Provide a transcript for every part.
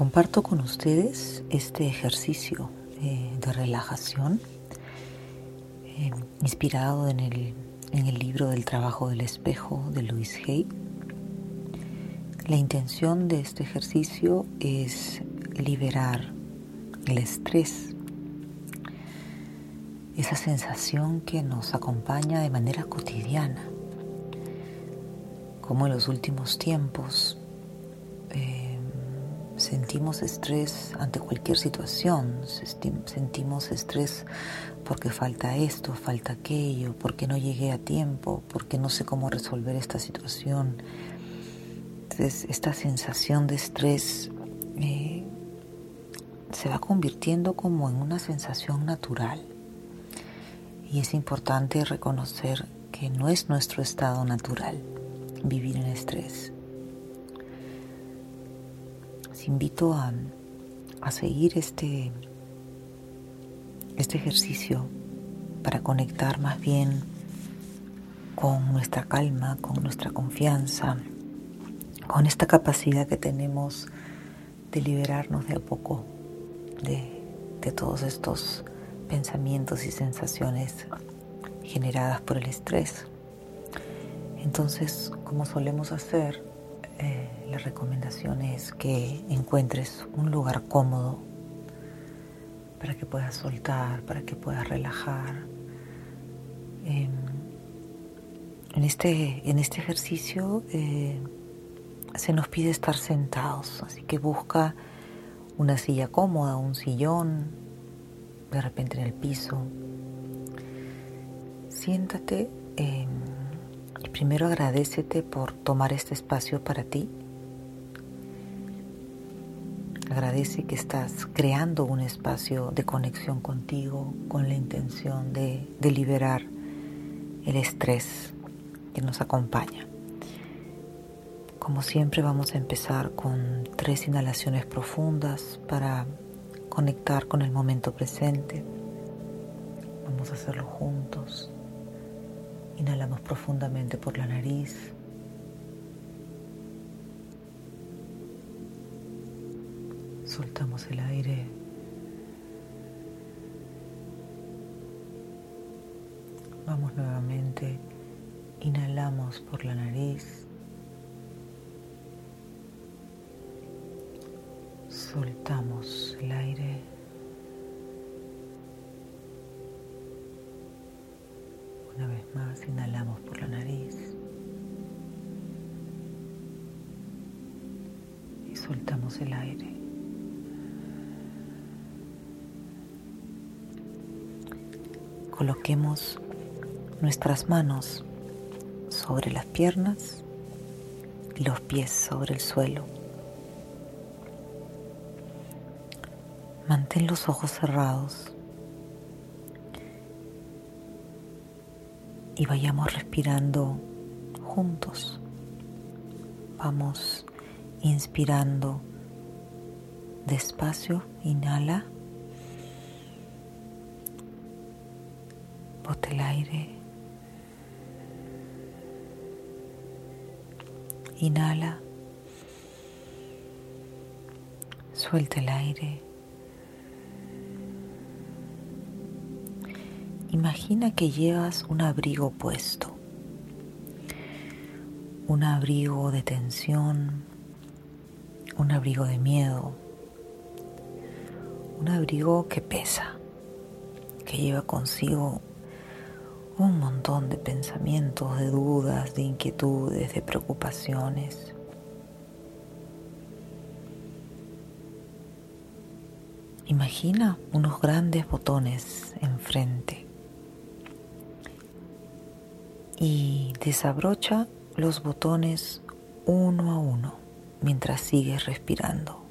Comparto con ustedes este ejercicio eh, de relajación eh, inspirado en el, en el libro del trabajo del espejo de Louis Hay. La intención de este ejercicio es liberar el estrés, esa sensación que nos acompaña de manera cotidiana, como en los últimos tiempos sentimos estrés ante cualquier situación, sentimos estrés porque falta esto, falta aquello, porque no llegué a tiempo, porque no sé cómo resolver esta situación. Entonces, esta sensación de estrés eh, se va convirtiendo como en una sensación natural. Y es importante reconocer que no es nuestro estado natural vivir en estrés invito a, seguir este, este ejercicio para conectar más bien con nuestra calma, con nuestra confianza, con esta capacidad que tenemos de liberarnos de a poco de, de todos estos pensamientos y sensaciones generadas por el estrés. Entonces, como solemos hacer, eh, la recomendación es que encuentres un lugar cómodo para que puedas soltar, para que puedas relajar. Em, en, este, en este ejercicio eh, se nos pide estar sentados, así que busca una silla cómoda, un sillón, de repente en el piso. Siéntate. Y primero agradecete por tomar este espacio para ti. Agradece que estás creando un espacio de conexión contigo con la intención de, de liberar el estrés que nos acompaña. Como siempre vamos a empezar con tres inhalaciones profundas para conectar con el momento presente. Vamos a hacerlo juntos. Inhalamos profundamente por la nariz. Soltamos el aire. Vamos nuevamente. Inhalamos por la nariz. Soltamos el aire. Una vez más, inhalamos por la nariz. Y soltamos el aire. Coloquemos nuestras manos sobre las piernas y los pies sobre el suelo. Mantén los ojos cerrados. Y vayamos respirando juntos. Vamos inspirando despacio, inhala, bota el aire, inhala, suelta el aire. Imagina que llevas un abrigo puesto, un abrigo de tensión, un abrigo de miedo, un abrigo que pesa, que lleva consigo un montón de pensamientos, de dudas, de inquietudes, de preocupaciones. Imagina unos grandes botones enfrente y desabrocha los botones uno a uno mientras sigues respirando.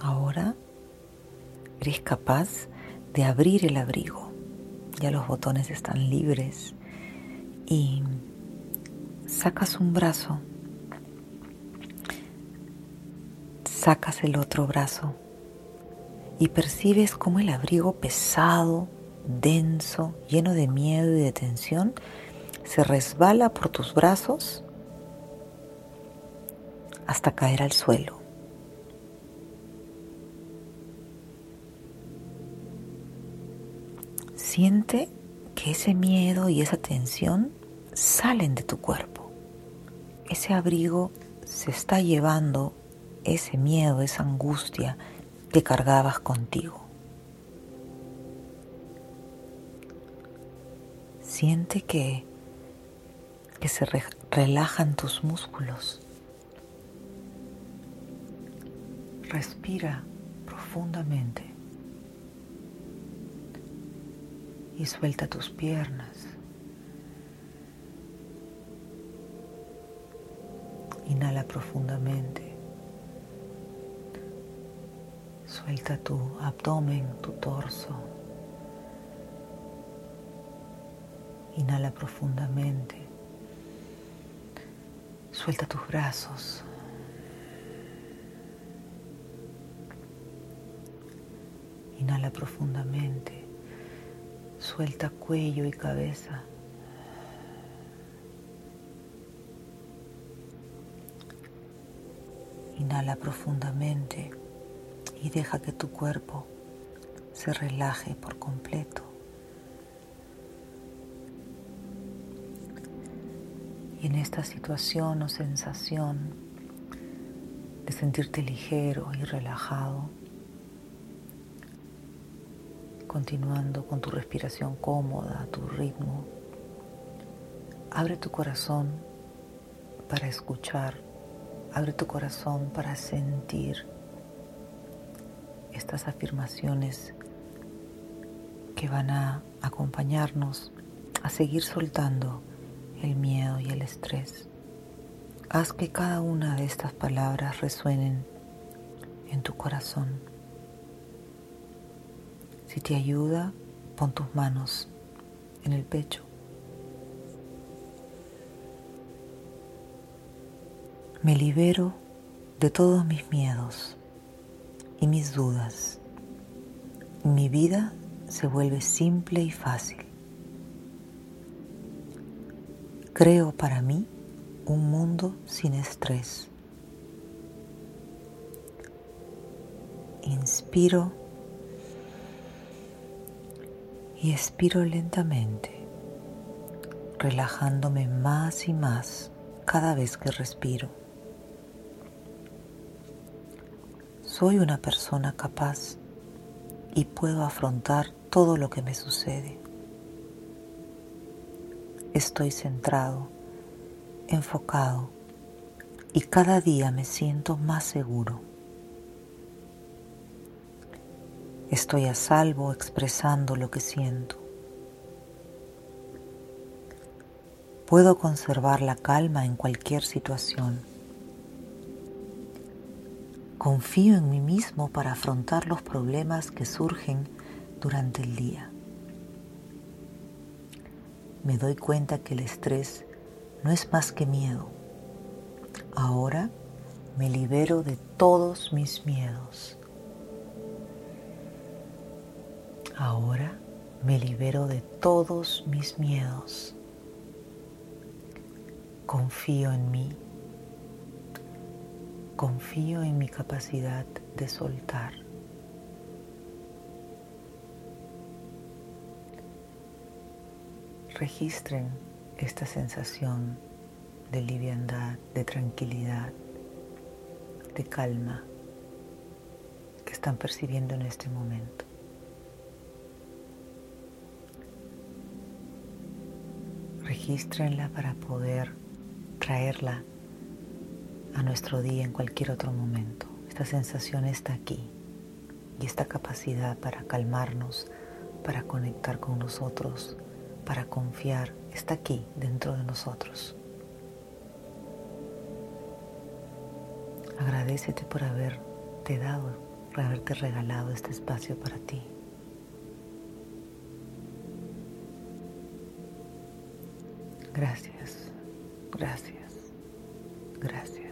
Ahora eres capaz de abrir el abrigo. Ya los botones están libres y sacas un brazo Sacas el otro brazo y percibes como el abrigo pesado denso, lleno de miedo y de tensión, se resbala por tus brazos hasta caer al suelo. Siente que ese miedo y esa tensión salen de tu cuerpo. Ese abrigo se está llevando ese miedo, esa angustia que cargabas contigo. Siente que, que se relajan tus músculos. Respira profundamente y suelta tus piernas. Inhala profundamente. Suelta tu abdomen, tu torso. Inhala profundamente. Suelta tus brazos. Inhala profundamente. Suelta cuello y cabeza. Inhala profundamente y deja que tu cuerpo se relaje por completo. Y en esta situación o sensación de sentirte ligero y relajado, continuando con tu respiración cómoda, tu ritmo. Abre tu corazón para escuchar, abre tu corazón para sentir estas afirmaciones que van a acompañarnos a seguir soltando el miedo y el estrés. Haz que cada una de estas palabras resuenen en tu corazón. Si te ayuda, pon tus manos en el pecho. Me libero de todos mis miedos y mis dudas. Mi vida se vuelve simple y fácil. Creo para mí un mundo sin estrés. Inspiro y expiro lentamente, relajándome más y más cada vez que respiro. Soy una persona capaz y puedo afrontar todo lo que me sucede. Estoy centrado, enfocado y cada día me siento más seguro. Estoy a salvo expresando lo que siento. Puedo conservar la calma en cualquier situación. Confío en mí mismo para afrontar los problemas que surgen durante el día. Me doy cuenta que el estrés no es más que miedo. Ahora me libero de todos mis miedos. Ahora me libero de todos mis miedos. Confío en mí. Confío en mi capacidad de soltar. Registren esta sensación de liviandad, de tranquilidad, de calma que están percibiendo en este momento. regístrenla para poder traerla a nuestro día en cualquier otro momento. Esta sensación está aquí y esta capacidad para calmarnos, para conectar con nosotros, para confiar, está aquí dentro de nosotros. Agradecete por haberte dado, por haberte regalado este espacio para ti. Gracias, gracias, gracias.